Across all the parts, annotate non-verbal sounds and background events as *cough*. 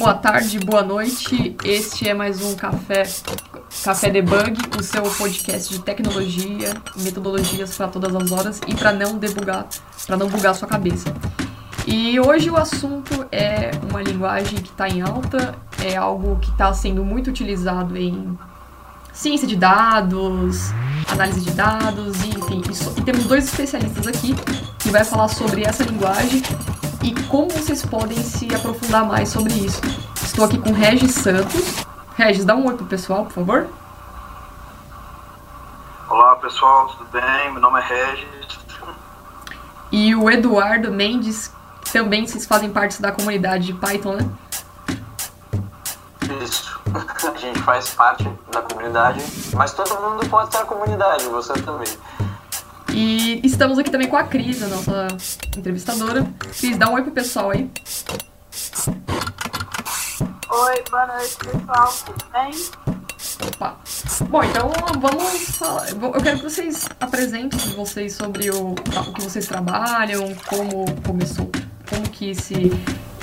boa tarde, boa noite. Este é mais um Café Café Debug, o seu podcast de tecnologia, metodologias para todas as horas e para não debugar, para não bugar sua cabeça. E hoje o assunto é uma linguagem que está em alta, é algo que está sendo muito utilizado em ciência de dados, análise de dados, enfim. E, e temos dois especialistas aqui que vai falar sobre essa linguagem e como vocês podem se aprofundar mais sobre isso. Estou aqui com Regis Santos. Regis, dá um oi pro pessoal, por favor. Olá pessoal, tudo bem? Meu nome é Regis. E o Eduardo Mendes, também vocês fazem parte da comunidade de Python, né? Isso. *laughs* A gente faz parte da comunidade, mas todo mundo pode estar na comunidade, você também. E estamos aqui também com a Cris, a nossa entrevistadora. Cris, dá um oi pro pessoal aí. Oi, boa noite, pessoal. Tudo bem? Opa. Bom, então vamos falar. Eu quero que vocês apresentem vocês sobre o, o que vocês trabalham, como começou, como que se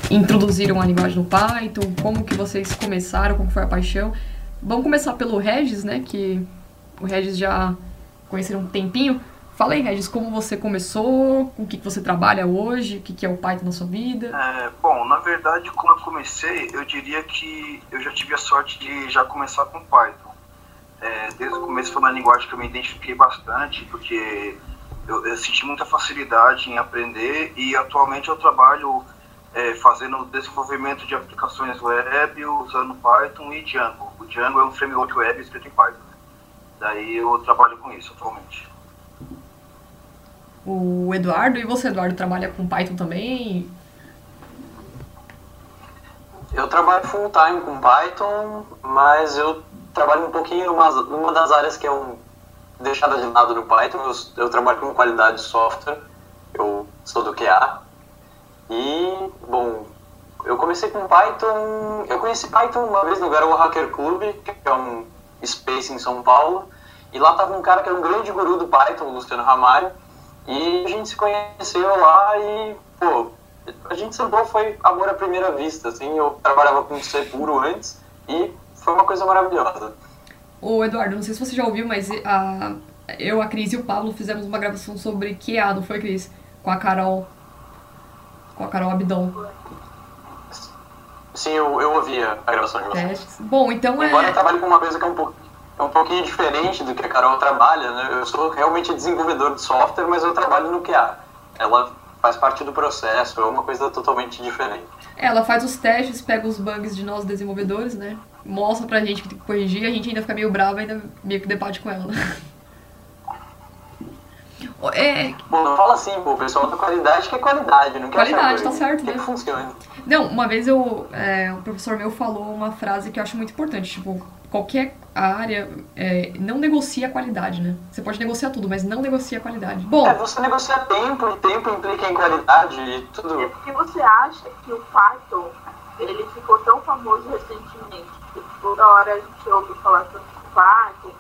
introduziram a linguagem no Python, como que vocês começaram, como foi a paixão. Vamos começar pelo Regis, né? Que o Regis já conheceram um tempinho. Fala aí, Regis, como você começou, com o que, que você trabalha hoje, o que, que é o Python na sua vida? É, bom, na verdade, como eu comecei, eu diria que eu já tive a sorte de já começar com Python. É, desde o começo foi uma linguagem que eu me identifiquei bastante, porque eu, eu senti muita facilidade em aprender e atualmente eu trabalho é, fazendo desenvolvimento de aplicações web usando Python e Django. O Django é um framework web escrito em Python. Daí eu trabalho com isso atualmente o Eduardo. E você, Eduardo, trabalha com Python também? Eu trabalho full time com Python, mas eu trabalho um pouquinho numa, das áreas que é um, deixada de lado no Python. Eu, eu trabalho com qualidade de software, eu sou do QA. E, bom, eu comecei com Python. Eu conheci Python uma vez no Garoa Hacker Club, que é um space em São Paulo. E lá tava um cara que era um grande guru do Python, o Luciano Ramalho. E a gente se conheceu lá e, pô, a gente sentou, foi amor à primeira vista, assim, eu trabalhava com C puro antes e foi uma coisa maravilhosa. Ô Eduardo, não sei se você já ouviu, mas a, eu, a Cris e o Pablo fizemos uma gravação sobre QA, não foi, Cris? Com a Carol. Com a Carol Abdon. Sim, eu, eu ouvi a gravação de vocês. Bom, então é. Agora eu trabalho com uma coisa que é um pouco é um pouquinho diferente do que a Carol trabalha, né? Eu sou realmente desenvolvedor de software, mas eu trabalho no QA. Ela faz parte do processo, é uma coisa totalmente diferente. Ela faz os testes, pega os bugs de nós desenvolvedores, né? Mostra pra gente que tem que corrigir, a gente ainda fica meio bravo, ainda meio que debate com ela, *laughs* né? É... Bom, não fala assim, pô, o pessoal da qualidade que é qualidade, não quer Qualidade, tá certo, né? Que funciona. Não, uma vez eu, é, um professor meu falou uma frase que eu acho muito importante, tipo, qualquer área é, não negocia a qualidade, né? Você pode negociar tudo, mas não negocia a qualidade. Bom. É, você negocia tempo, e tempo implica em qualidade e tudo. E que você acha que o Python ele ficou tão famoso recentemente? Que toda hora a gente ouve falar sobre Python.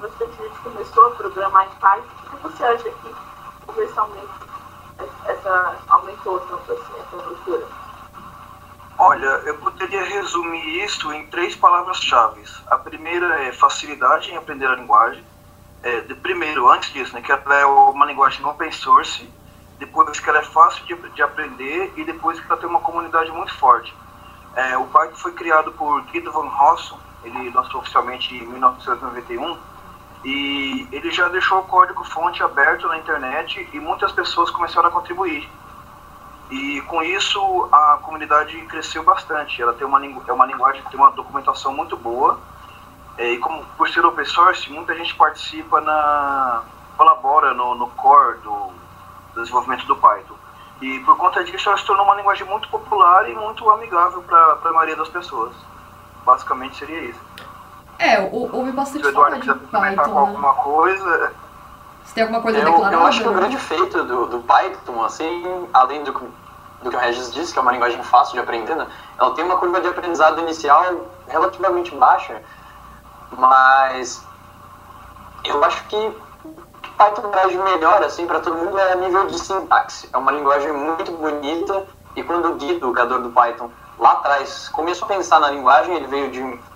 Bastante gente começou a programar em Python. Por que você acha que universalmente essa aumentou tanto assim essa procura? Olha, eu poderia resumir isso em três palavras-chave. A primeira é facilidade em aprender a linguagem. É, de, primeiro, antes disso, né, que ela é uma linguagem open source, depois que ela é fácil de, de aprender e depois que ela tem uma comunidade muito forte. É, o Python foi criado por Guido van Rossum, ele lançou oficialmente em 1991, e ele já deixou o código-fonte aberto na internet e muitas pessoas começaram a contribuir. E com isso a comunidade cresceu bastante. Ela tem uma, é uma linguagem que tem uma documentação muito boa. É, e como por ser open source, muita gente participa na colabora no, no core do, do desenvolvimento do Python. E por conta disso ela se tornou uma linguagem muito popular e muito amigável para a maioria das pessoas. Basicamente seria isso. É, houve bastante Se o Eduardo quiser comentar com né? alguma coisa, você tem alguma coisa eu, declarada? Eu acho que o né? grande feito do, do Python, assim, além do, do que o Regis disse, que é uma linguagem fácil de aprender, né? ela tem uma curva de aprendizado inicial relativamente baixa, mas eu acho que Python traz melhor, assim, para todo mundo é a nível de sintaxe. É uma linguagem muito bonita, e quando o Guido, o criador do Python, lá atrás começou a pensar na linguagem, ele veio de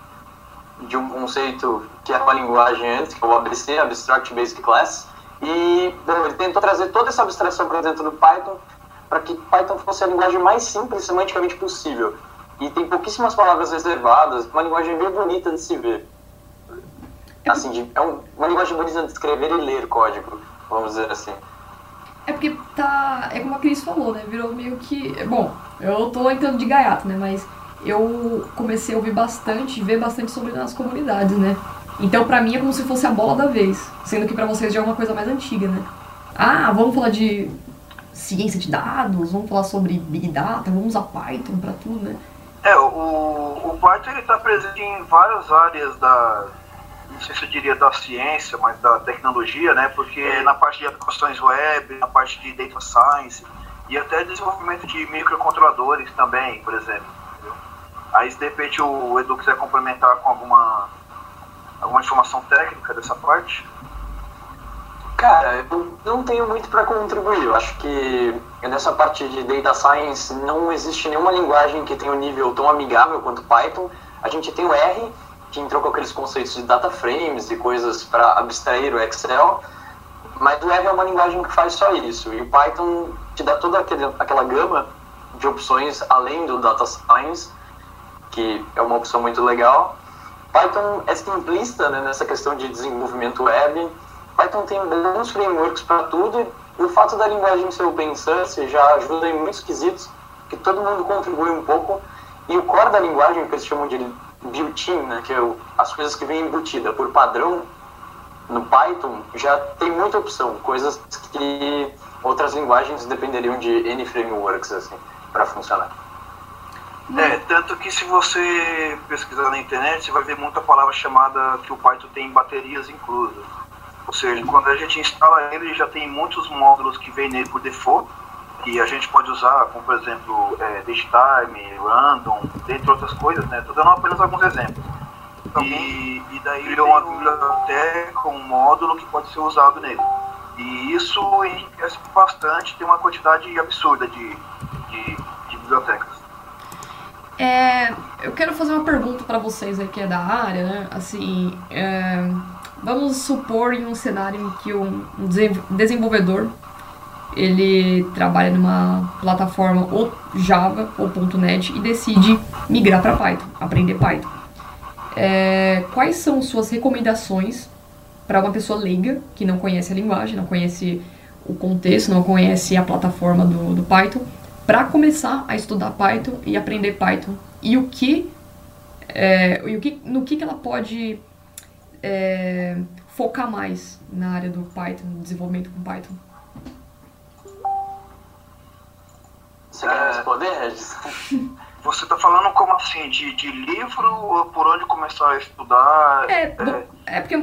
de um conceito que era uma linguagem antes, que é o ABC, Abstract Basic Class, e bom, ele tentou trazer toda essa abstração para dentro do Python, para que Python fosse a linguagem mais simples semanticamente possível. E tem pouquíssimas palavras reservadas, uma linguagem bem bonita de se ver. Assim, de, é um, uma linguagem bonita de escrever e ler código, vamos dizer assim. É porque tá. É como a Cris falou, né? Virou meio que. Bom, eu tô entrando de gaiato, né? Mas eu comecei a ouvir bastante, ver bastante sobre nas comunidades, né? Então pra mim é como se fosse a bola da vez. Sendo que pra vocês já é uma coisa mais antiga, né? Ah, vamos falar de ciência de dados, vamos falar sobre Big Data, vamos usar Python pra tudo, né? É, o, o Python ele está presente em várias áreas da, não sei se eu diria da ciência, mas da tecnologia, né? Porque na parte de aplicações web, na parte de data science e até desenvolvimento de microcontroladores também, por exemplo. Entendeu? Aí de repente o Edu quiser complementar com alguma, alguma informação técnica dessa parte. Cara, eu não tenho muito para contribuir. Eu acho que nessa parte de data science não existe nenhuma linguagem que tenha um nível tão amigável quanto Python. A gente tem o R, que entrou com aqueles conceitos de data frames e coisas para abstrair o Excel, mas o R é uma linguagem que faz só isso. E o Python te dá toda aquele, aquela gama de opções além do data science, que é uma opção muito legal. Python é simplista né, nessa questão de desenvolvimento web Python tem bons frameworks para tudo e o fato da linguagem ser open source já ajuda em muitos quesitos, que todo mundo contribui um pouco. E o core da linguagem, que eles chamam de built-in, né, que é o, as coisas que vêm embutida por padrão, no Python já tem muita opção, coisas que outras linguagens dependeriam de N frameworks assim, para funcionar. É, tanto que se você pesquisar na internet, você vai ver muita palavra chamada que o Python tem baterias inclusas. Ou seja, quando a gente instala ele, já tem muitos módulos que vêm nele por default, que a gente pode usar, como por exemplo, é, datetime, random, dentre outras coisas, né? Estou dando apenas alguns exemplos. E, e daí criou uma biblioteca, um módulo que pode ser usado nele. E isso enriquece bastante, tem uma quantidade absurda de, de, de bibliotecas. É, eu quero fazer uma pergunta para vocês aí que é da área, né? Assim, é, Vamos supor em um cenário em que um desenvolvedor ele trabalha numa plataforma ou Java ou .NET e decide migrar para Python, aprender Python. É, quais são suas recomendações para uma pessoa leiga que não conhece a linguagem, não conhece o contexto, não conhece a plataforma do, do Python, para começar a estudar Python e aprender Python e o que, é, e o que no que, que ela pode é, focar mais na área do Python, no desenvolvimento com Python? Você quer responder, Regis? *laughs* Você está falando como assim, de, de livro ou por onde começar a estudar? É, é, é porque é,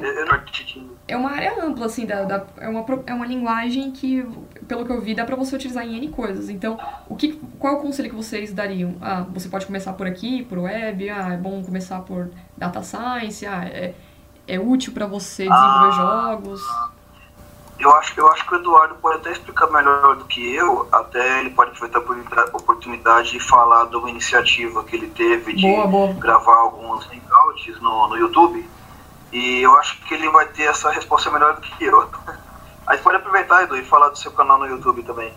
é uma área ampla, assim, da, da, é, uma, é uma linguagem que, pelo que eu vi, dá para você utilizar em N coisas. Então, o que, qual é o conselho que vocês dariam? Ah, você pode começar por aqui, por web, ah, é bom começar por data science, ah, é, é útil para você desenvolver ah, jogos? Eu acho, eu acho que o Eduardo pode até explicar melhor do que eu, até ele pode aproveitar a oportunidade de falar de uma iniciativa que ele teve de boa, boa. gravar alguns hangouts no, no YouTube. E eu acho que ele vai ter essa resposta melhor do que eu. *laughs* Aí pode aproveitar, Edu, e falar do seu canal no YouTube também.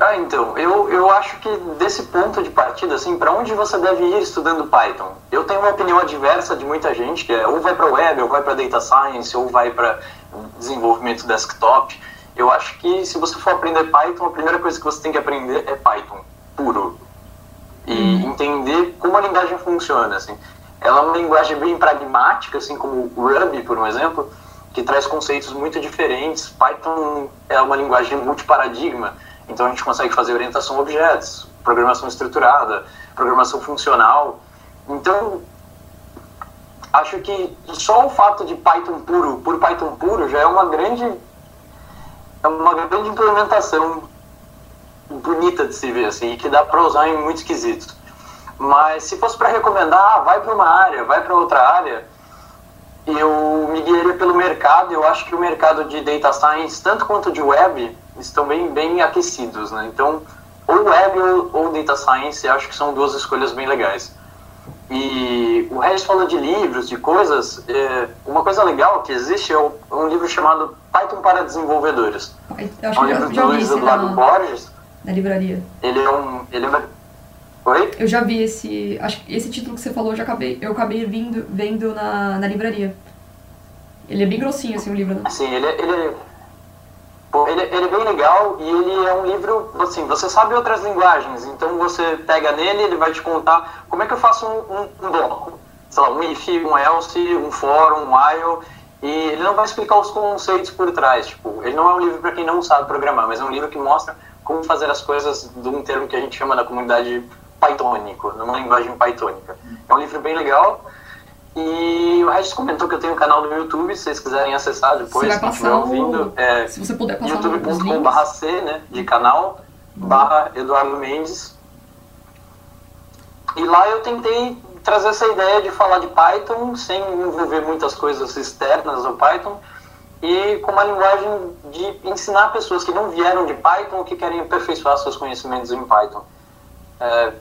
Ah, então, eu, eu acho que desse ponto de partida, assim, para onde você deve ir estudando Python? Eu tenho uma opinião adversa de muita gente, que é ou vai para web, ou vai para data science, ou vai para desenvolvimento desktop. Eu acho que se você for aprender Python, a primeira coisa que você tem que aprender é Python, puro. E uhum. entender como a linguagem funciona, assim. Ela é uma linguagem bem pragmática, assim como o Ruby, por um exemplo, que traz conceitos muito diferentes. Python é uma linguagem multiparadigma, então a gente consegue fazer orientação a objetos, programação estruturada, programação funcional. Então, acho que só o fato de Python puro, por Python puro, já é uma grande é uma grande implementação bonita de se ver assim, e que dá para usar em muitos quesitos. Mas se fosse para recomendar, ah, vai para uma área, vai para outra área, eu me guiaria pelo mercado. Eu acho que o mercado de data science, tanto quanto de web, estão bem, bem aquecidos, né? Então, ou web ou, ou data science, acho que são duas escolhas bem legais. E o Regis falou de livros, de coisas. É, uma coisa legal que existe é um livro chamado Python para Desenvolvedores. Eu acho é um livro do Luiz Eduardo Borges. Na livraria. Ele é um. Ele é... Oi? Eu já vi esse. Acho que esse título que você falou, eu, já acabei, eu acabei vindo, vendo na, na livraria. Ele é bem grossinho, assim, o livro, né? Sim, ele, ele, ele, ele é bem legal e ele é um livro, assim, você sabe outras linguagens, então você pega nele, ele vai te contar como é que eu faço um, um, um bloco. Sei lá, um if, um else, um for, um while, e ele não vai explicar os conceitos por trás. Tipo, ele não é um livro para quem não sabe programar, mas é um livro que mostra como fazer as coisas de um termo que a gente chama na comunidade Pythonico, numa linguagem pythônica. É um livro bem legal. E o Regis comentou que eu tenho um canal no YouTube, se vocês quiserem acessar depois, se estiver ouvindo. É, se você puder passar youtube.com.br C, né, de canal, barra Eduardo Mendes. E lá eu tentei trazer essa ideia de falar de Python sem envolver muitas coisas externas ao Python e com uma linguagem de ensinar pessoas que não vieram de Python ou que querem aperfeiçoar seus conhecimentos em Python. É,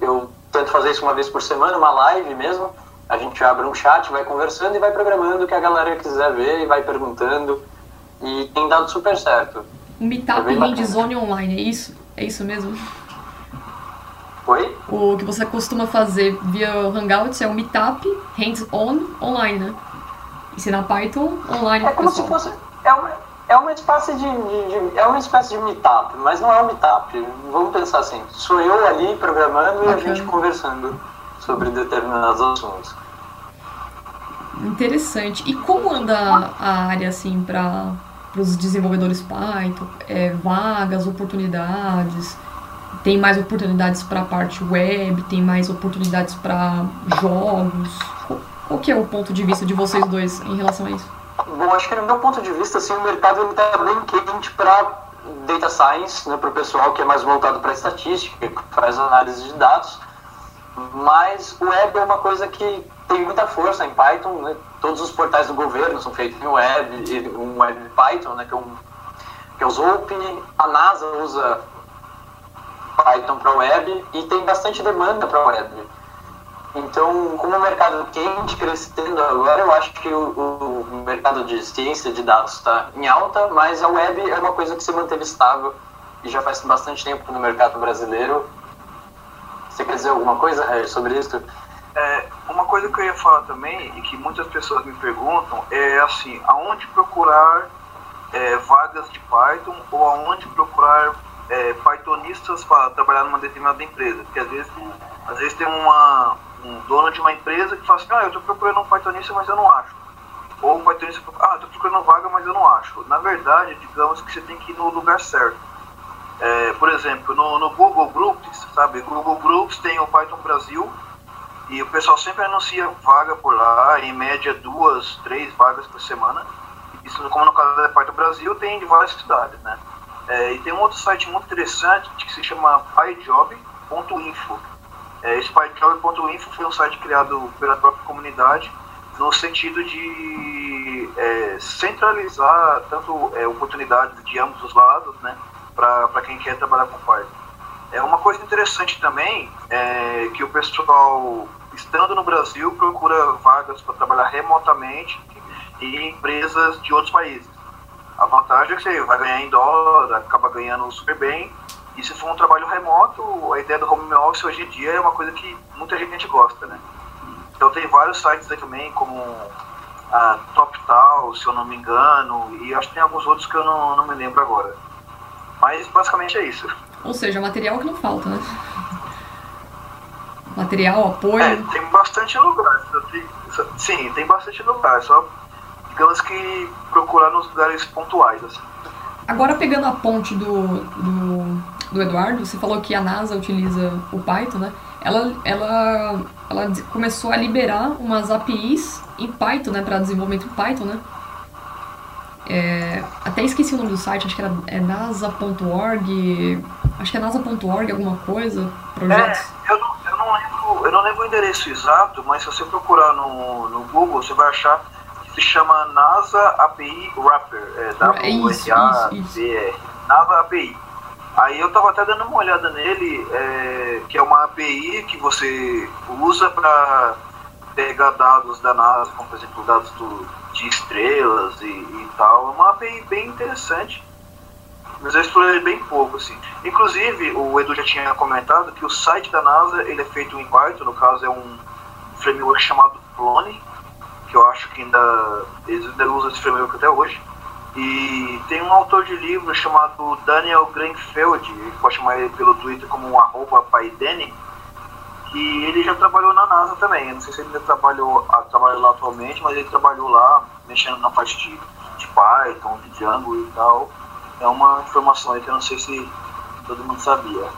eu tento fazer isso uma vez por semana, uma live mesmo, a gente abre um chat, vai conversando e vai programando o que a galera quiser ver e vai perguntando. E tem dado super certo. Um meetup é hands-on online, é isso? É isso mesmo? Oi? O que você costuma fazer via Hangouts é um meetup hands-on online, né? Ensinar Python online. É como pessoal. se fosse. É uma, é uma espécie de, de, de, É uma espécie de meetup, mas não é um meetup. Vamos pensar assim, sou eu ali programando Bacana. e a gente conversando sobre determinados assuntos. Interessante. E como anda a área assim para os desenvolvedores Python? É, vagas, oportunidades? Tem mais oportunidades para a parte web? Tem mais oportunidades para jogos? Qual que é o ponto de vista de vocês dois em relação a isso? Bom, acho que no meu ponto de vista, assim, o mercado está bem quente para data science, né, para o pessoal que é mais voltado para estatística, que faz análise de dados. Mas o web é uma coisa que tem muita força em Python, né? Todos os portais do governo são feitos em web, um web Python, né? Que é, um, que é o. A NASA usa Python para web e tem bastante demanda para web. Então, como o mercado quente crescendo agora, eu acho que o, o mercado de ciência de dados está em alta, mas a web é uma coisa que se manteve estável e já faz bastante tempo no mercado brasileiro você quer dizer alguma coisa, sobre isso? É, uma coisa que eu ia falar também, e que muitas pessoas me perguntam, é assim, aonde procurar é, vagas de Python ou aonde procurar é, Pythonistas para trabalhar numa determinada empresa. Porque às vezes, às vezes tem uma, um dono de uma empresa que fala assim, ah, eu estou procurando um Pythonista, mas eu não acho. Ou um Pythonista, ah, estou procurando vaga, mas eu não acho. Na verdade, digamos que você tem que ir no lugar certo. É, por exemplo, no, no, Google Groups, sabe? Google Groups tem o Python Brasil e o pessoal sempre anuncia vaga por lá, em média duas, três vagas por semana. Isso, como no caso da Python Brasil, tem de várias cidades, né? É, e tem um outro site muito interessante que se chama pyjob.info. É, esse pyjob.info foi um site criado pela própria comunidade no sentido de é, centralizar tanto é, oportunidades de ambos os lados, né? Para quem quer trabalhar com Python. É uma coisa interessante também é que o pessoal, estando no Brasil, procura vagas para trabalhar remotamente em empresas de outros países. A vantagem é que você vai ganhar em dólar, acaba ganhando super bem. E se for um trabalho remoto, a ideia do home office hoje em dia é uma coisa que muita gente gosta, né? Então tem vários sites aí também, como a TopTal, se eu não me engano, e acho que tem alguns outros que eu não, não me lembro agora. Mas basicamente é isso. Ou seja, material que não falta, né? Material, apoio. É, tem bastante lugar. sim, tem bastante lugar. Só digamos que procurar nos lugares pontuais. Assim. Agora pegando a ponte do, do, do, Eduardo, você falou que a NASA utiliza o Python, né? Ela, ela, ela começou a liberar umas APIs em Python, né? Para desenvolvimento em Python, né? É, até esqueci o nome do site, acho que era é nasa.org. Acho que é nasa.org alguma coisa. Projetos. É, eu, não, eu, não lembro, eu não lembro o endereço exato, mas se você procurar no, no Google, você vai achar que se chama NASA API Wrapper. É, w r a p r NASA API. Aí eu tava até dando uma olhada nele, é, que é uma API que você usa para pegar dados da NASA, como por exemplo dados do, de estrelas e, e tal. É uma API bem interessante, mas eu explorei bem pouco, assim. Inclusive, o Edu já tinha comentado que o site da NASA ele é feito em Python, no caso é um framework chamado Clone, que eu acho que ainda eles ainda usam esse framework até hoje. E tem um autor de livro chamado Daniel Greenfeld, pode chamar ele pelo Twitter como um arroba paidene, que ele já trabalhou na NASA também. Eu não sei se ele ainda trabalhou, ah, trabalha lá atualmente, mas ele trabalhou lá mexendo na parte de, de Python, de Django e tal. É uma informação aí que eu não sei se todo mundo sabia.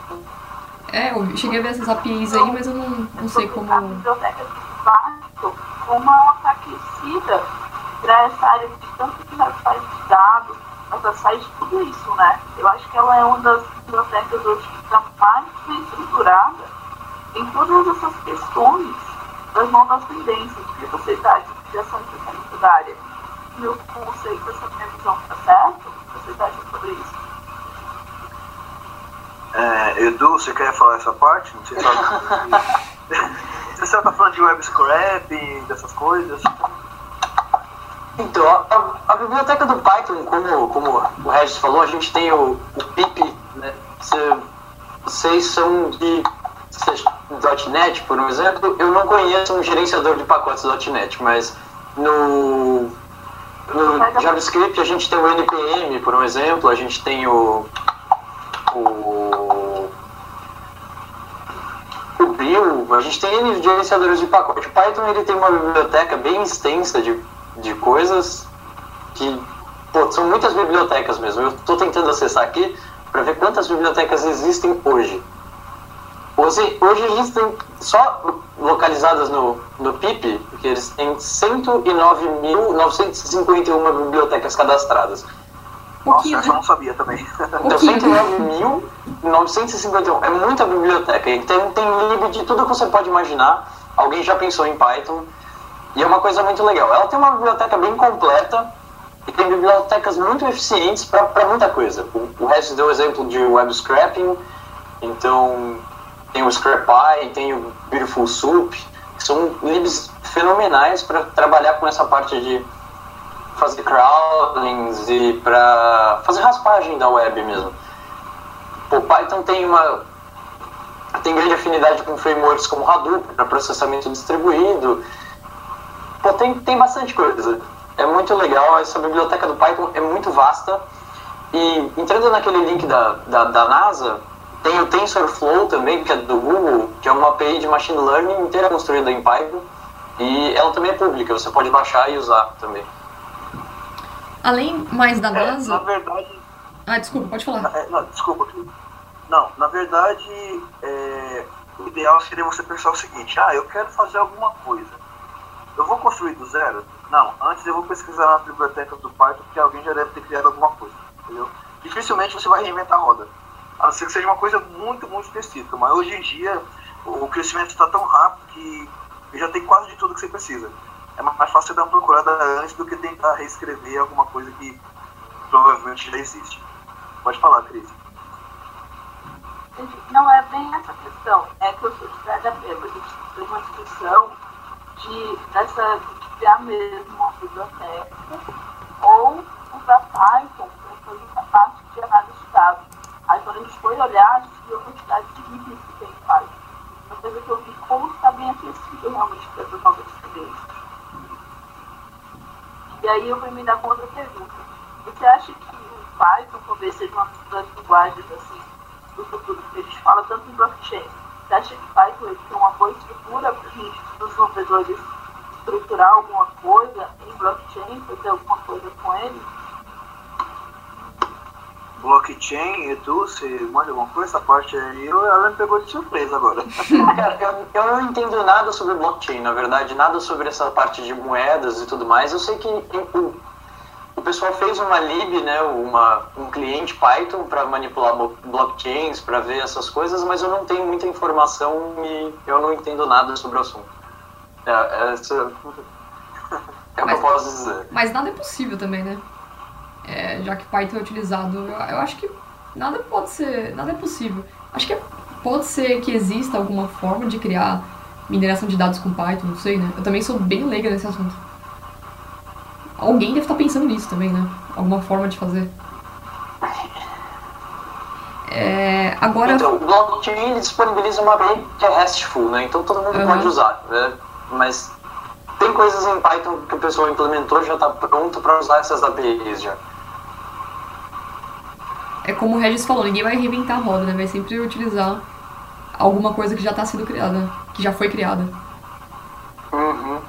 É, eu cheguei a ver essas APIs aí, mas eu não, não sei como. A biblioteca de Python, como ela está aquecida para essa área de tanto que faz de dados, essa faz tudo isso, né? Eu acho que ela é uma das bibliotecas hoje que está mais bem estruturada em todas essas questões das novas tendências, de sociedade, de criação de da área. Meu conceito, essa minha visão está certo? Você está sobre isso? É, Edu, você quer falar essa parte? Não sei se ela... você está *laughs* falando de web scraping, dessas coisas. Então, a, a, biblioteca do Python, como, como o Regis falou, a gente tem o, o PIP, né? vocês são de .NET, por um exemplo, eu não conheço um gerenciador de pacotes .NET, mas no, no JavaScript a gente tem o NPM, por um exemplo, a gente tem o o, o Bill, a gente tem N gerenciadores de pacote. O Python ele tem uma biblioteca bem extensa de, de coisas que pô, são muitas bibliotecas mesmo. Eu estou tentando acessar aqui para ver quantas bibliotecas existem hoje. Hoje, hoje existem só localizadas no, no PIP, porque eles têm 109.951 bibliotecas cadastradas. Nossa, eu não sabia também. Então, 109.951. É muita biblioteca. E tem, lib de tudo que você pode imaginar. Alguém já pensou em Python. E é uma coisa muito legal. Ela tem uma biblioteca bem completa e tem bibliotecas muito eficientes para muita coisa. O, o resto deu o exemplo de web scrapping. Então, tem o Scrapy, tem o Beautiful Soup, que são libs fenomenais para trabalhar com essa parte de fazer crawlings e para fazer raspagem da web mesmo. O Python tem uma tem grande afinidade com frameworks como Hadoop para processamento distribuído. Pô, tem, tem bastante coisa. É muito legal, essa biblioteca do Python é muito vasta. E entrando naquele link da, da, da NASA, tem o TensorFlow também, que é do Google, que é uma API de Machine Learning inteira construída em Python. E ela também é pública, você pode baixar e usar também. Além mais da NASA... É, na verdade... Ah, desculpa, pode falar. É, não, desculpa. Não, na verdade, é, o ideal seria você pensar o seguinte, ah, eu quero fazer alguma coisa. Eu vou construir do zero? Não, antes eu vou pesquisar na biblioteca do Python, porque alguém já deve ter criado alguma coisa, entendeu? Dificilmente você vai reinventar a roda. A não ser que seja uma coisa muito, muito específica. Mas hoje em dia o crescimento está tão rápido que já tem quase de tudo que você precisa. É mais fácil dar uma procurada antes do que tentar reescrever alguma coisa que provavelmente já existe. Pode falar, Cris. Não é bem essa questão. É que eu sou de PHP, a gente tem uma discussão de, dessa, de criar mesmo uma biblioteca ou usar Python para fazer essa parte de análise de dados Aí quando a gente foi olhar, a gente viu a quantidade de itens que tem faz. Uma coisa que eu vi como está bem aquecido realmente para essas novas tendências. E aí eu vou me dar com outra pergunta. Você acha que o Python talvez seja uma das linguagens assim, do futuro que a gente fala tanto em blockchain? Você acha que Python tem uma boa estrutura para gente, os desenvolvedores, estruturar alguma coisa em blockchain, fazer alguma coisa com ele? Blockchain, Edu, você manda alguma coisa? Essa parte aí, ela me pegou de surpresa agora. Cara, *laughs* eu, eu não entendo nada sobre blockchain, na verdade, nada sobre essa parte de moedas e tudo mais. Eu sei que o, o pessoal fez uma lib, né, uma, um cliente Python para manipular blockchains, para ver essas coisas, mas eu não tenho muita informação e eu não entendo nada sobre o assunto. É, essa é o que eu posso dizer. Mas nada é possível também, né? É, já que Python é utilizado. Eu, eu, acho que nada pode ser, nada é possível. Acho que é, pode ser que exista alguma forma de criar mineração de dados com Python, não sei, né? Eu também sou bem leiga nesse assunto. Alguém deve estar pensando nisso também, né? Alguma forma de fazer. É, agora. Então, o blockchain ele disponibiliza uma API que é RESTful, né? Então todo mundo Uhum. pode usar, né? Mas tem coisas em Python que o pessoal implementou já está pronto para usar essas APIs já. Como o Regis falou, ninguém vai reinventar a roda, né? Vai sempre utilizar alguma coisa que já está sendo criada, que já foi criada. Uhum.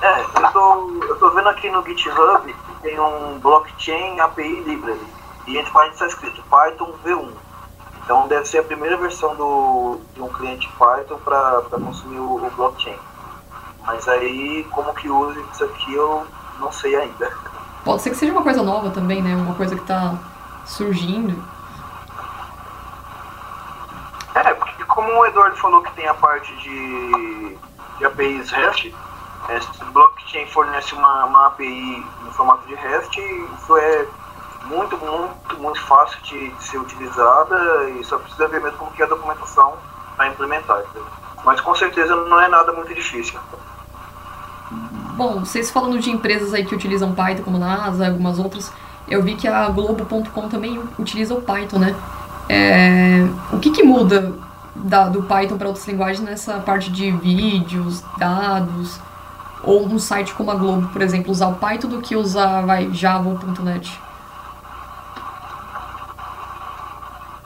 É, eu tô, eu tô vendo aqui no GitHub que tem um blockchain API library. E entre parênteses está escrito Python V1. Então deve ser a primeira versão do, de um cliente Python para consumir o, o blockchain. Mas aí, como que usa isso aqui, eu não sei ainda. Pode ser que seja uma coisa nova também, né? Uma coisa que tá surgindo. É, porque como o Eduardo falou que tem a parte de, de APIs REST, é, se o blockchain fornece uma, uma API no formato de REST, isso é muito, muito, muito fácil de, de ser utilizada e só precisa ver mesmo como que é a documentação para implementar. Mas com certeza não é nada muito difícil. Bom, vocês falando de empresas aí que utilizam Python, como NASA, algumas outras, eu vi que a Globo.com também utiliza o Python, né? É, o que, que muda da- do Python para outras linguagens nessa parte de vídeos, dados, ou um site como a Globo, por exemplo, usar o Python do que usar vai, Java ou .NET?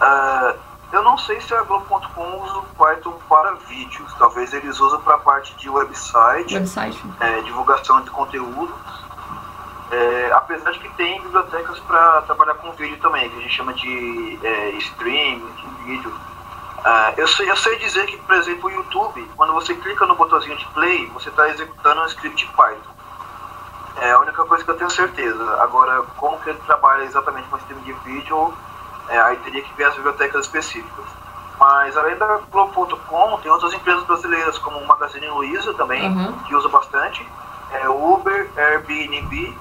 Ah, eu não sei se a Globo.com usa o Python para vídeos. Talvez eles usem para a parte de website. Website? é, divulgação de conteúdos. É, apesar de que tem bibliotecas para trabalhar com vídeo também, que a gente chama de é, stream, de vídeo. Ah, eu, sei, eu sei dizer que, por exemplo, o YouTube, quando você clica no botãozinho de play, você está executando um script Python. É a única coisa que eu tenho certeza. Agora, como que ele trabalha exatamente com o sistema de vídeo, é, aí teria que ver as bibliotecas específicas. Mas além da Globo.com, tem outras empresas brasileiras, como o Magazine Luiza também, Uhum. que usa bastante, é, Uber, Airbnb,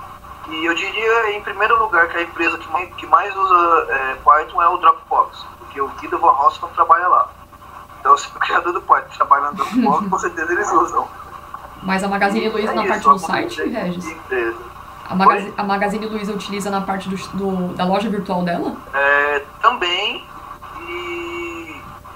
e eu diria em primeiro lugar que a empresa que mais, que mais usa é, Python é o Dropbox, porque o Guido Van Rossum trabalha lá. Então, se o *laughs* criador do Python trabalha no Dropbox, com certeza eles usam. Mas a Magazine Luiza É na isso, parte do site, de Regis? A, Magazi- a Magazine Luiza utiliza na parte do, do- da loja virtual dela? É, também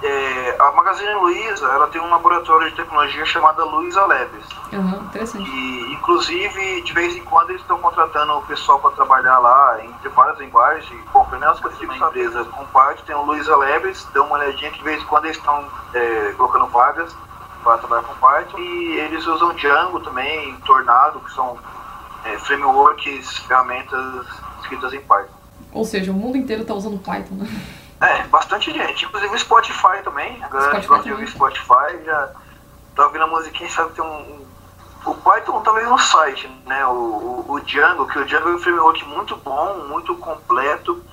é, a Magazine Luiza ela tem um laboratório de tecnologia chamado Luiza Labs Aham, interessante. e inclusive de vez em quando eles estão contratando o pessoal para trabalhar lá entre várias linguagens bom pelo menos eu fico empresa com parte tem o Luiza Labs dá uma olhadinha que de vez em quando eles estão é, colocando vagas para trabalhar com Python e eles usam Django também Tornado que são é, frameworks ferramentas escritas em Python Ou seja, o mundo inteiro tá usando Python, né? É, bastante gente. Inclusive o Spotify também. A galera gosta de ouvir. Spotify já tá ouvindo a musiquinha e sabe que tem um. O Python talvez no site, né? O, o, o Django, que o Django é um framework muito bom, muito completo,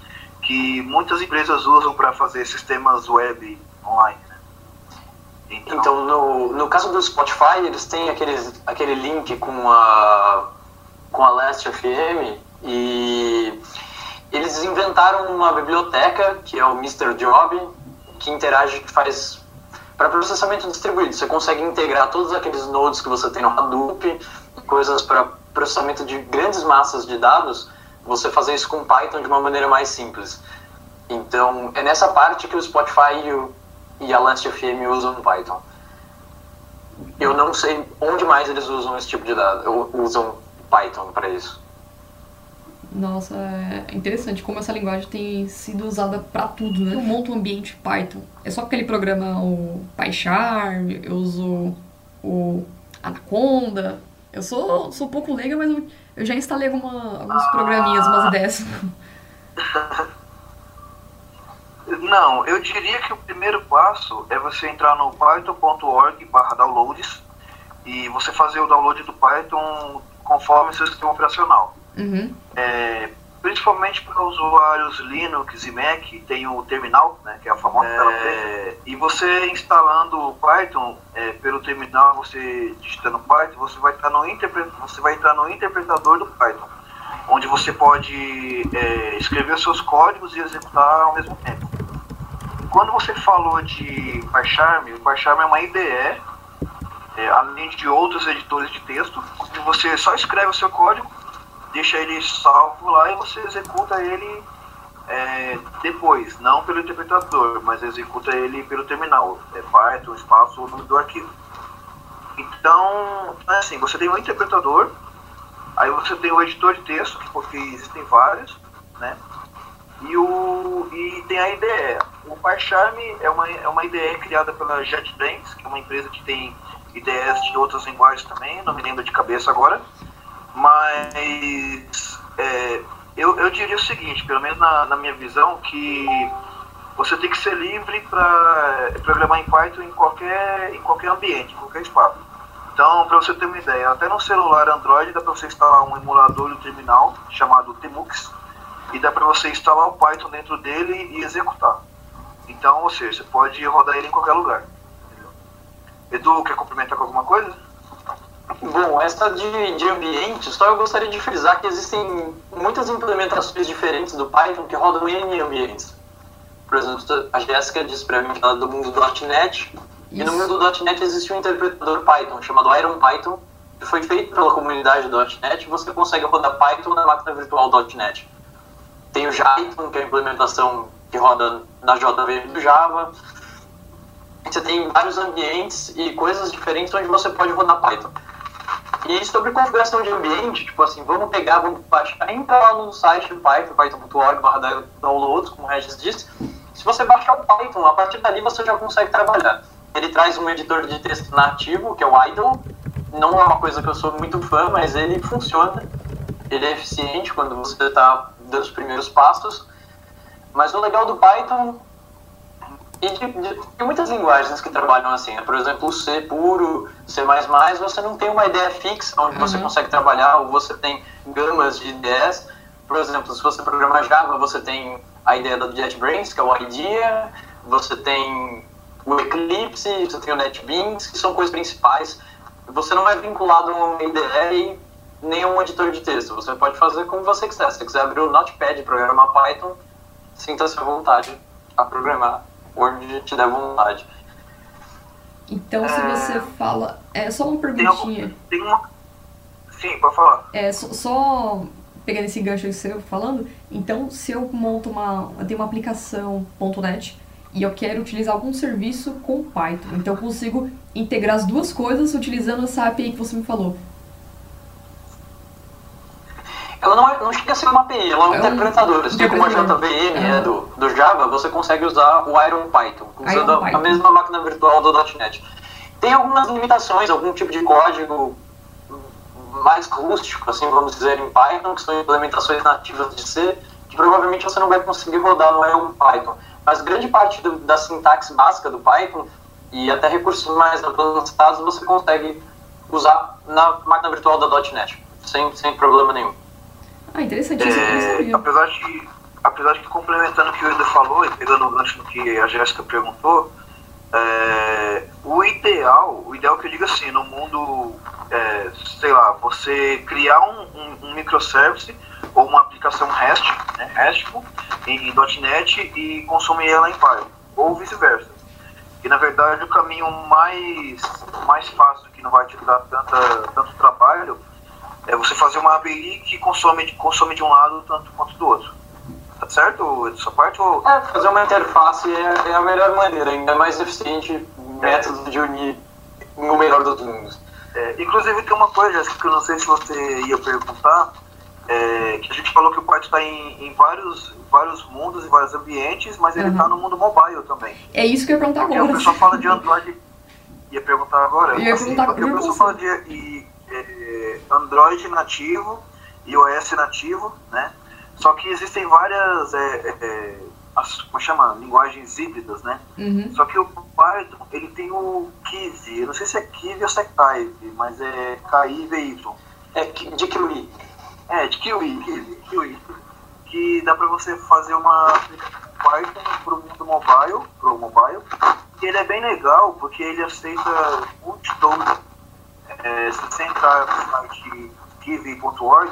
que muitas empresas usam para fazer sistemas web online. Né? Então, no, no caso do Spotify, eles têm aqueles, aquele link com a, com a Last FM e eles inventaram uma biblioteca, que é o Mr. Job, que interage, que faz para processamento distribuído. Você consegue integrar todos aqueles nodes que você tem no Hadoop, coisas para processamento de grandes massas de dados, você fazer isso com Python de uma maneira mais simples. Então, é nessa parte que o Spotify e, o, e a Last FM usam Python. Eu não sei onde mais eles usam esse tipo de dado, usam Python para isso. Nossa, é interessante como essa linguagem tem sido usada pra tudo, né? Eu monto um ambiente Python. É só aquele programa, o PyCharm, eu uso o Anaconda. Eu sou, sou pouco leiga, mas eu, eu já instalei alguma, alguns programinhas, umas ideias. *laughs* Não, eu diria que o primeiro passo é você entrar no python.org barra downloads e você fazer o download do Python conforme seu sistema operacional. Uhum. É, principalmente para usuários Linux e Mac, tem o terminal, né, que é a famosa tela preta. E você instalando o Python é, pelo terminal, você digitando Python, você vai, estar no você vai entrar no interpretador do Python. onde você pode é, escrever seus códigos e executar ao mesmo tempo. Quando você falou de PyCharm, o PyCharm é uma IDE, é, além de outros editores de texto, onde você só escreve o seu código, deixa ele salvo lá e você executa ele é, depois, não pelo interpretador, mas executa ele pelo terminal, é Python, espaço, o nome do arquivo. Então, é assim, você tem um interpretador, aí você tem o editor de texto, porque existem vários, né? E, o, e tem a IDE. O PyCharm é uma, é uma IDE criada pela JetBrains, que é uma empresa que tem IDEs de outras linguagens também, não me lembro de cabeça agora. Mas é, eu, eu diria o seguinte, pelo menos na, na minha visão, que você tem que ser livre para programar em Python em qualquer, em qualquer ambiente, em qualquer espaço. Então, para você ter uma ideia, até no celular Android dá para você instalar um emulador no terminal chamado Temux e dá para você instalar o Python dentro dele e executar. Então, ou seja, você pode rodar ele em qualquer lugar. Edu, quer complementar com alguma coisa? Bom, essa de, de ambiente, só eu gostaria de frisar que existem muitas implementações diferentes do Python que rodam em ambientes. Por exemplo, a Jéssica disse para mim que ela é do mundo do .NET, Isso. e no mundo do .NET existe um interpretador Python chamado Iron Python, que foi feito pela comunidade do .NET, você consegue rodar Python na máquina virtual do .NET. Tem o Jython, que é a implementação que roda na JVM do Java. Você tem vários ambientes e coisas diferentes onde você pode rodar Python. E sobre configuração de ambiente, tipo assim, vamos pegar, vamos baixar, entra lá no site do Python, python.org downloads, como o Regis disse. Se você baixar o Python, a partir dali você já consegue trabalhar. Ele traz um editor de texto nativo, que é o Idle. Não é uma coisa que eu sou muito fã, mas ele funciona. Ele é eficiente quando você está dando os primeiros passos. Mas o legal do Python e de, de, tem muitas linguagens que trabalham assim, né? por exemplo, o C puro, C++, você não tem uma ideia fixa onde uhum. você consegue trabalhar, ou você tem gamas de ideias. Por exemplo, se você programa Java, você tem a ideia da JetBrains, que é o IDEA, você tem o Eclipse, você tem o NetBeans, que são coisas principais. Você não é vinculado a uma IDE nem a um editor de texto. Você pode fazer como você quiser. Se você quiser abrir o Notepad e programar Python, sinta-se à vontade a programar onde te der vontade. Então, se é... você fala. É só uma perguntinha. Tem, uma. Sim, pode falar. É, só, só pegando esse gancho você falando, então se eu monto uma. Eu tenho uma aplicação .NET e eu quero utilizar algum serviço com Python. Então eu consigo integrar as duas coisas utilizando essa API que você me falou. Ela não, é, não chega a ser uma API, ela é um é interpretador. Assim como a JVM é. do, do Java, você consegue usar o Iron Python, usando Iron Python. a mesma máquina virtual do .NET. Tem algumas limitações, algum tipo de código mais rústico, assim, vamos dizer, em Python, que são implementações nativas de C, que provavelmente você não vai conseguir rodar no Iron Python. Mas grande parte do, da sintaxe básica do Python e até recursos mais avançados você consegue usar na máquina virtual da .NET, sem, sem problema nenhum. Ah, interessante, isso é, apesar de, apesar de que complementando o que o Eder falou e pegando o gancho no que a Jéssica perguntou, é, o ideal, o ideal que eu digo assim, no mundo, é, sei lá, você criar um, um, um, microservice ou uma aplicação REST, né, RESTful, em, em .NET e consumir ela em Python, ou vice-versa. E na verdade o caminho mais, mais fácil, que não vai te dar tanta, tanto trabalho, é você fazer uma API que consome, consome de um lado tanto quanto do outro. Tá certo essa parte? Ou... É, fazer uma interface é, é a melhor maneira, ainda mais eficiente método de unir o melhor dos mundos. É, inclusive tem uma coisa, Jéssica, que eu não sei se você ia perguntar, é, que a gente falou que o Python está em, em, vários, vários mundos e vários ambientes, mas ele está uhum. no mundo mobile também. É isso que eu ia perguntar agora. Porque o pessoal fala de Android. Ia perguntar agora? Eu ia assim, perguntar porque o pessoal fala de, e, é, Android nativo e OS nativo, né? Só que existem várias, é, é, é, as, como chama, linguagens híbridas, né? Uhum. Só que o Python, ele tem o Kiwi, eu não sei se é Kiwi ou se é Kiwi, mas é KIVY. É de Kiwi. É, de Kiwi, Kiwi, Kiwi. Que dá pra você fazer uma Python pro mundo mobile, pro mobile. E ele é bem legal, porque ele aceita multidão é, se você entrar no site kiwi.org,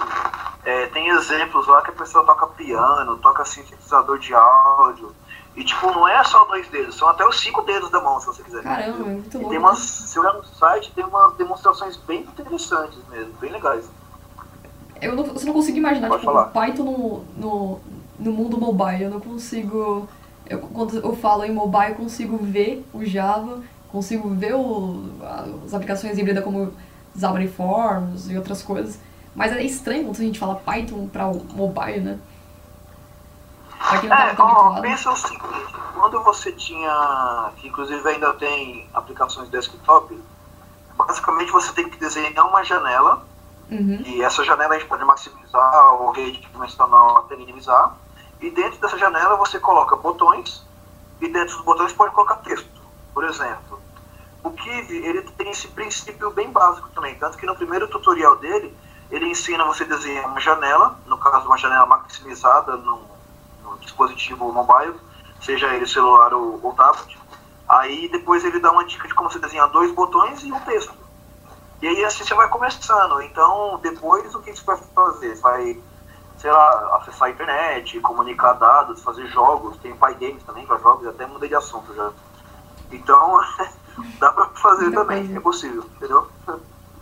É, tem exemplos lá que a pessoa toca piano, toca sintetizador de áudio. E tipo, não é só dois dedos, são até os cinco dedos da mão, se você quiser. Caramba, é muito E louco. tem umas, se olhar no site, tem umas demonstrações bem interessantes mesmo, bem legais. Eu não, você não consigo imaginar, Pode tipo, falar. Python no, no, no mundo mobile. Eu não consigo. Eu, quando eu falo em mobile, eu consigo ver o Java, consigo ver o, as aplicações híbridas como Xamarin Forms e outras coisas. Mas é estranho quando a gente fala Python para o mobile, né? Pra quem não tá É, muito ó, pensa o seguinte, quando você tinha, que inclusive ainda tem aplicações desktop, basicamente você tem que desenhar uma janela, Uhum. e essa janela a gente pode maximizar ou redimensional até minimizar, e dentro dessa janela você coloca botões, e dentro dos botões pode colocar texto, por exemplo. O Kiwi, ele tem esse princípio bem básico também, tanto que no primeiro tutorial dele, ele ensina você a desenhar uma janela, no caso uma janela maximizada no, no dispositivo mobile, seja ele celular ou, ou tablet. Aí depois ele dá uma dica de como você desenhar dois botões e um texto. E aí assim você vai começando. Então depois o que você vai fazer? Vai, sei lá, acessar a internet, comunicar dados, fazer jogos, tem PyGames também para jogos, até mudei de assunto já. Então *laughs* dá pra fazer Muita também, coisa. é possível, entendeu?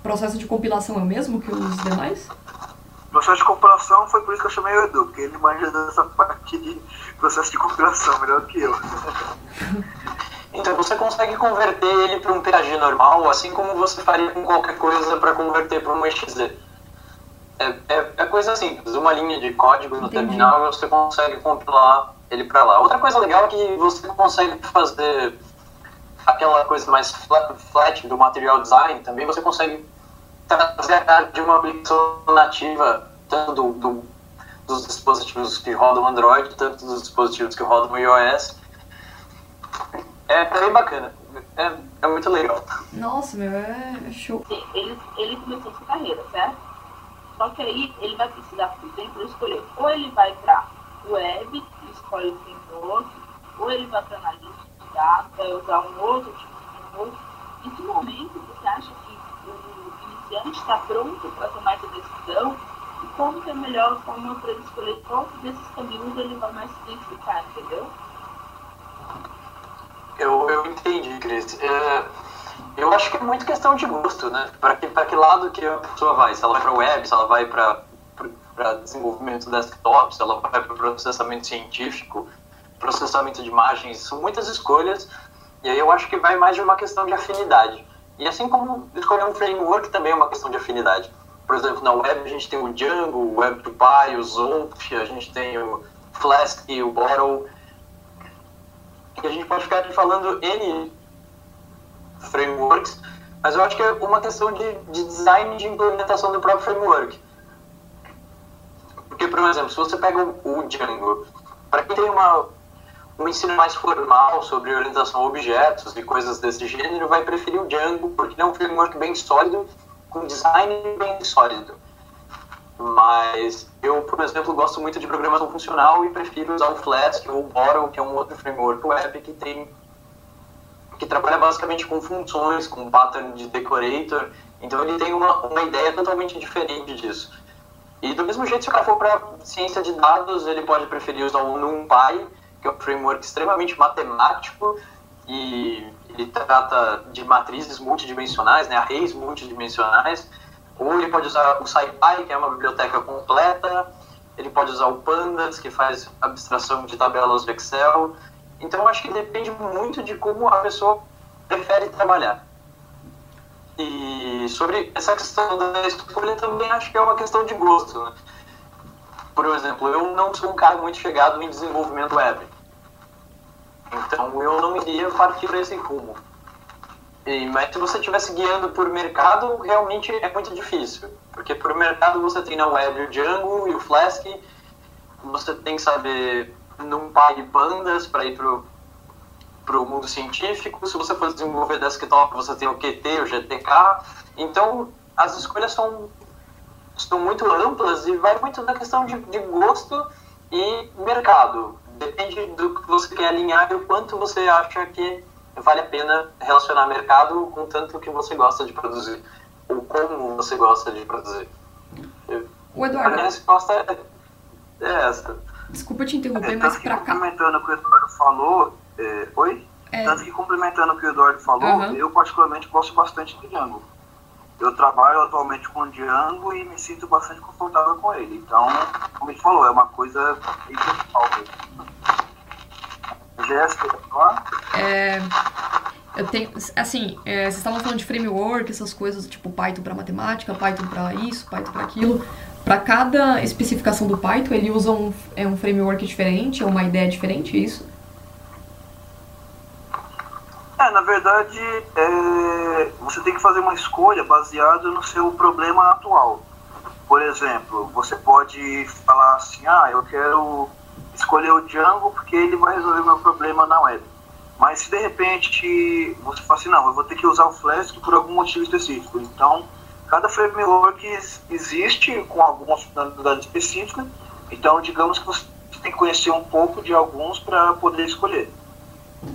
Processo de compilação é o mesmo que os demais? Processo de compilação foi por isso que eu chamei o Edu, porque ele manja dessa parte de processo de compilação melhor que eu. *laughs* Então você consegue converter ele para um PAG normal, assim como você faria com qualquer coisa para converter para um EXE. É, é, é coisa simples, uma linha de código no Entendi. terminal e você consegue compilar ele para lá. Outra coisa legal é que você consegue fazer aquela coisa mais flat, flat do material design, também você consegue trazer a cara de uma aplicação nativa, tanto do, do- dos dispositivos que rodam Android, tanto dos dispositivos que rodam iOS. É, é bem bacana. É, é muito legal. Nossa, meu, é show. Ele, ele começou sua carreira, certo? Só que aí ele vai precisar, por exemplo, escolher ou ele vai para web, escolhe o framework, ou ele vai para analista vai usar um outro tipo de framework. Em que momento você acha que o iniciante está pronto para tomar essa decisão? E como que é melhor forma para ele escolher qual desses caminhos ele vai mais se identificar, entendeu? Eu, eu entendi, Cris. É, eu acho que é muito questão de gosto, né? Para que, que lado que a pessoa vai? Se ela vai para web, se ela vai para desenvolvimento desktop, se ela vai para processamento científico, processamento de imagens, são muitas escolhas. E aí eu acho que vai mais de uma questão de afinidade. E assim como escolher um framework também é uma questão de afinidade. Por exemplo, na web a gente tem o Django, o Web2Py, o Zope, a gente tem o Flask, o Bottle. E a gente pode ficar falando N frameworks, mas eu acho que é uma questão de, de design de implementação do próprio framework. Porque, por exemplo, se você pega o Django, para quem tem uma, um ensino mais formal sobre orientação a objetos e coisas desse gênero, vai preferir o Django, porque é um framework bem sólido, com design bem sólido. Mas eu, por exemplo, gosto muito de programação funcional e prefiro usar o Flask ou o Bottle, que é um outro framework web que tem que trabalha basicamente com funções, com pattern de decorator. Então ele tem uma, uma ideia totalmente diferente disso. E do mesmo jeito, se o cara for para ciência de dados, ele pode preferir usar o NumPy, que é um framework extremamente matemático e ele trata de matrizes multidimensionais, né, arrays multidimensionais. Ou ele pode usar o SciPy, que é uma biblioteca completa. Ele pode usar o Pandas, que faz abstração de tabelas de Excel. Então, acho que depende muito de como a pessoa prefere trabalhar. E sobre essa questão da escolha, também acho que é uma questão de gosto. Né? Por exemplo, eu não sou um cara muito chegado em desenvolvimento web. Então, eu não iria partir para esse rumo. E, mas se você estivesse guiando por mercado, realmente é muito difícil. Porque por mercado você tem na web o Django e o Flask, você tem que saber NumPy e Pandas para ir pro, pro mundo científico. Se você for desenvolver desktop, você tem o QT, o GTK. Então, as escolhas são, são muito amplas e vai muito da questão de, de gosto e mercado. Depende do que você quer alinhar e o quanto você acha que vale a pena relacionar mercado com tanto que você gosta de produzir ou como você gosta de produzir. O A Eduardo, minha resposta é, é essa. desculpa te É, interromper, mas tanto que pra cá. complementando o que o Eduardo falou, é, oi? É, Tanto que complementando o que o Eduardo falou, Aham. eu particularmente gosto bastante de Django. Eu trabalho atualmente com Django e me sinto bastante confortável com ele. Então, como ele falou, é uma coisa mesmo. Jéssica, é, eu tenho, assim, é, vocês estavam falando de framework, essas coisas, tipo Python pra matemática, Python pra isso, Python pra aquilo. Pra cada especificação do Python, ele usa um, é um framework diferente, é uma ideia diferente, é isso? É, na verdade, é, você tem que fazer uma escolha baseada no seu problema atual. Por exemplo, você pode falar assim, ah, eu quero escolher o Django porque ele vai resolver meu problema na web. Mas se de repente você fala assim, não, eu vou ter que usar o Flask por algum motivo específico. Então, cada framework ex- existe com alguma funcionalidade específica. Então, digamos que você tem que conhecer um pouco de alguns para poder escolher.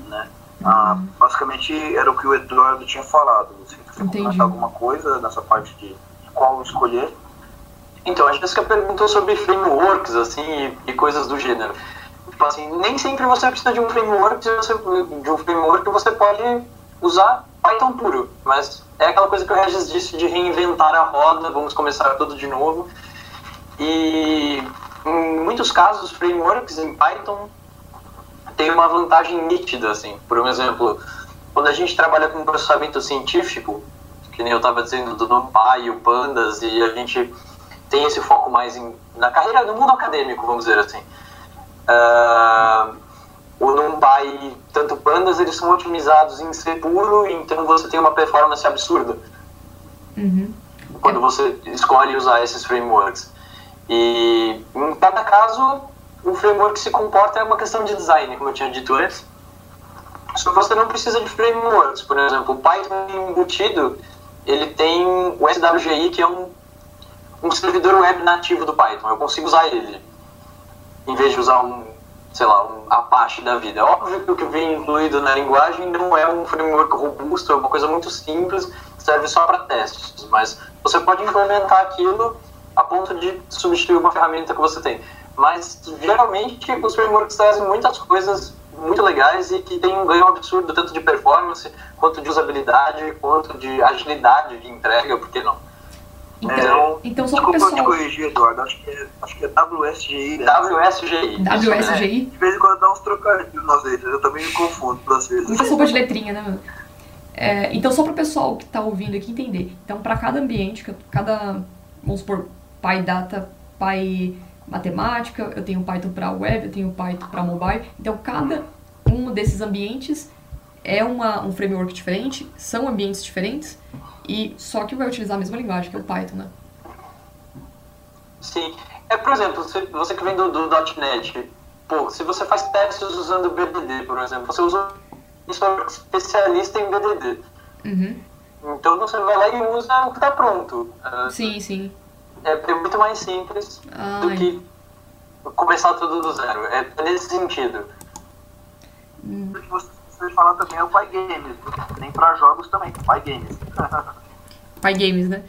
Né? Ah, basicamente era o que o Eduardo tinha falado. Você comentar alguma coisa nessa parte de qual escolher? Então, a Jéssica perguntou sobre frameworks, assim, e, e coisas do gênero. Tipo assim, nem sempre você precisa de um framework, você, de um framework você pode usar Python puro, mas é aquela coisa que o Regis disse de reinventar a roda, vamos começar tudo de novo. E em muitos casos, os frameworks em Python têm uma vantagem nítida, assim. Por um exemplo, quando a gente trabalha com processamento científico, que nem eu estava dizendo do NumPy, o Pandas, e a gente tem esse foco mais em, na carreira, no mundo acadêmico, vamos dizer assim. Ah, o NumPy, tanto Pandas, eles são otimizados em C puro, então você tem uma performance absurda Uhum. quando você escolhe usar esses frameworks. E em cada caso, o framework se comporta é uma questão de design, como eu tinha dito antes. Só que você não precisa de frameworks. Por exemplo, o Python embutido, ele tem o SWGI, que é um, um servidor web nativo do Python. Eu consigo usar ele, em vez de usar um, sei lá, um Apache da vida. Óbvio que o que vem incluído na linguagem não é um framework robusto, é uma coisa muito simples, serve só para testes. Mas você pode implementar aquilo a ponto de substituir uma ferramenta que você tem. Mas geralmente os frameworks trazem muitas coisas muito legais e que tem um ganho absurdo, tanto de performance, quanto de usabilidade, quanto de agilidade de entrega, por que não? Então, então só pro Desculpa eu te pessoal. corrigir, Eduardo. Acho que é, acho que é WSGI, né? WSGI. isso, né? WSGI? De vez em quando dá uns trocadilhos às vezes. Eu também me confundo às vezes. Muita sopa de letrinha, né, mano? É, então, só para o pessoal que está ouvindo aqui entender. Então, para cada ambiente, cada, vamos supor, PyData, Py Matemática, eu tenho Python para web, eu tenho Python para mobile. Então, cada um desses ambientes é uma, um framework diferente, são ambientes diferentes, e só que vai utilizar a mesma linguagem, que é o Python, né? Sim. É, por exemplo, você, você que vem do, do .NET, pô, se você faz testes usando BDD, por exemplo, você usa um software especialista em BDD. Uhum. Então você vai lá e usa o que está pronto. Sim, sim. É, é muito mais simples do Ai. que começar tudo do zero. É nesse sentido. O que você precisa falar também é o PyGames, porque tem pra jogos também, PyGames. *laughs* PyGames, né?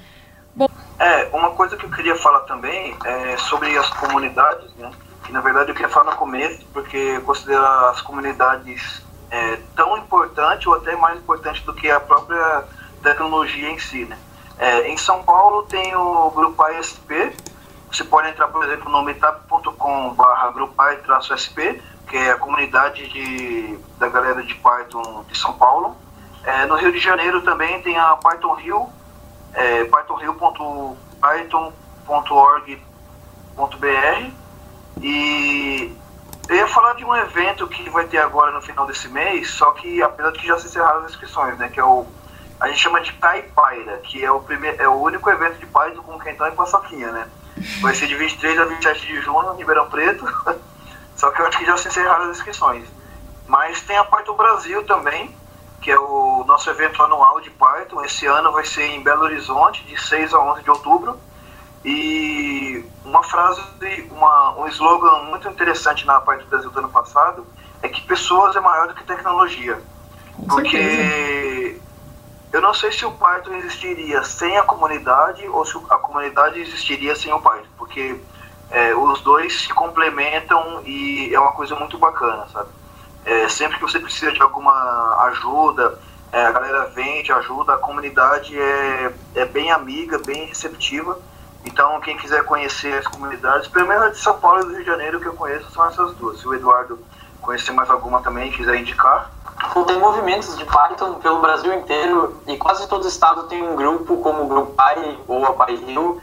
É, uma coisa que eu queria falar também é sobre as comunidades, né? Que na verdade eu queria falar no começo, porque eu considero as comunidades é, tão importante ou até mais importante do que a própria tecnologia em si, né? É, em São Paulo tem o Grupo ASP, você pode entrar, por exemplo, no meetup.com barra grupai-sp, que é a comunidade de, da galera de Python de São Paulo. É, no Rio de Janeiro também tem a Python Rio, é, pythonrio.python.org.br e eu ia falar de um evento que vai ter agora no final desse mês, só que apesar de que já se encerraram as inscrições, né, que é o a gente chama de Caipaira, que é o primeiro é o único evento de Python com quentão e paçoquinha, né? Vai ser de 23 a 27 de junho em Ribeirão Preto. *laughs* Só que eu acho que já se encerraram as inscrições. Mas tem a Python Brasil também, que é o nosso evento anual de Python. Esse ano vai ser em Belo Horizonte, de 6 a 11 de outubro. E uma frase, uma, um slogan muito interessante na Python Brasil do ano passado é que pessoas é maior do que tecnologia. Com certeza. Eu não sei se o Python existiria sem a comunidade ou se a comunidade existiria sem o Python, porque é, os dois se complementam e é uma coisa muito bacana, sabe? É, sempre que você precisa de alguma ajuda, é, a galera vem, te ajuda, a comunidade é, é bem amiga, bem receptiva. Então, quem quiser conhecer as comunidades, pelo menos de São Paulo e do Rio de Janeiro que eu conheço são essas duas. Se o Eduardo conhecer mais alguma também quiser indicar. Tem movimentos de Python pelo Brasil inteiro e quase todo estado tem um grupo como o Grupo Pai ou a Pai Rio.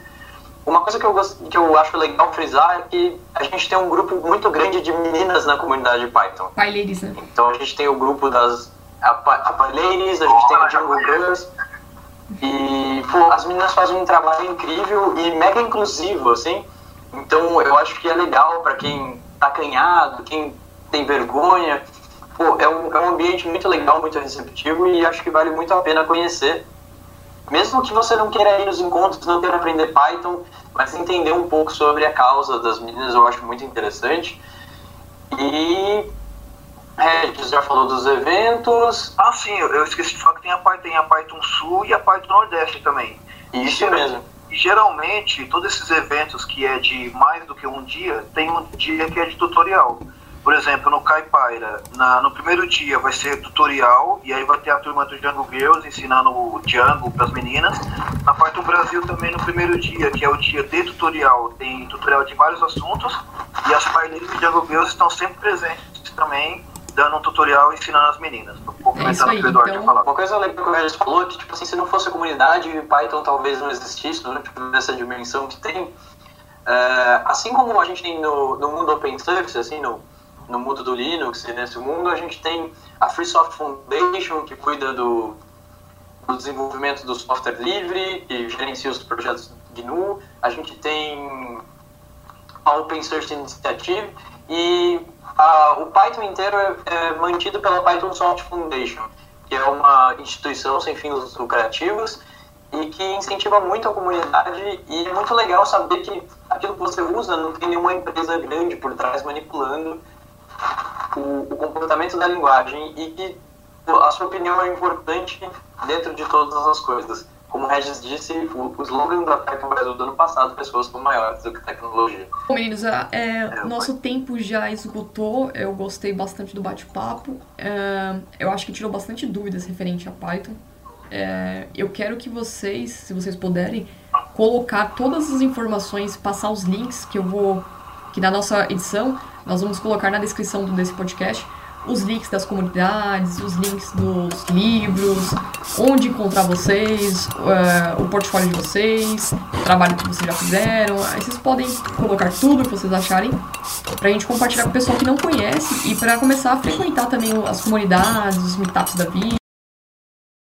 Uma coisa que eu, gosto, que eu acho legal frisar é que a gente tem um grupo muito grande de meninas na comunidade Python. Pai Ladies, né? Então a gente tem o grupo das a, a gente tem a Jungle Girls. E pô, as meninas fazem um trabalho incrível e mega inclusivo, assim. Então eu acho que é legal para quem tá acanhado, quem tem vergonha. Pô, é um, é um ambiente muito legal, muito receptivo e acho que vale muito a pena conhecer. Mesmo que você não queira ir nos encontros, não queira aprender Python, mas entender um pouco sobre a causa das meninas eu acho muito interessante. E é, já falou dos eventos. Ah, sim, eu, esqueci de falar que tem a, tem a Python Sul e a Python Nordeste também. Isso e, mesmo. E geralmente, todos esses eventos que é de mais do que um dia, tem um dia que é de tutorial. Por exemplo, no Caipaira, na, no primeiro dia vai ser tutorial, e aí vai ter a turma do Django Girls ensinando o Django para as meninas. Na parte do Brasil também no primeiro dia, que é o dia de tutorial, tem tutorial de vários assuntos, e as paileiras de Django Girls estão sempre presentes também, dando um tutorial ensinando as meninas. Complementando é o que o Eduardo então, Uma coisa legal que o Regis falou que, tipo assim, se não fosse a comunidade, Python talvez não existisse, nessa dimensão que tem. Uh, assim como a gente tem no, no mundo open source, assim, no, no mundo do Linux e nesse mundo, a gente tem a Free Software Foundation, que cuida do, do desenvolvimento do software livre, que gerencia os projetos GNU. A gente tem a Open Source Initiative e a, o Python inteiro é, é, mantido pela Python Software Foundation, que é uma instituição sem fins lucrativos e que incentiva muito a comunidade e é muito legal saber que aquilo que você usa não tem nenhuma empresa grande por trás manipulando o, o comportamento da linguagem e que a sua opinião é importante dentro de todas as coisas. Como o Regis disse, o, o slogan do Ataque Brasil do ano passado, pessoas são maiores do que tecnologia. Bom, meninos, é, é, nosso tempo já esgotou, eu gostei bastante do bate-papo, é, eu acho que tirou bastante dúvidas referente a Python. É, eu quero que vocês, se vocês puderem, colocar todas as informações, passar os links que eu vou, que na nossa edição, nós vamos colocar na descrição desse podcast os links das comunidades, os links dos livros, onde encontrar vocês, uh, o portfólio de vocês, o trabalho que vocês já fizeram. Aí vocês podem colocar tudo que vocês acharem pra gente compartilhar com o pessoal que não conhece e para começar a frequentar também as comunidades, os meetups da vida.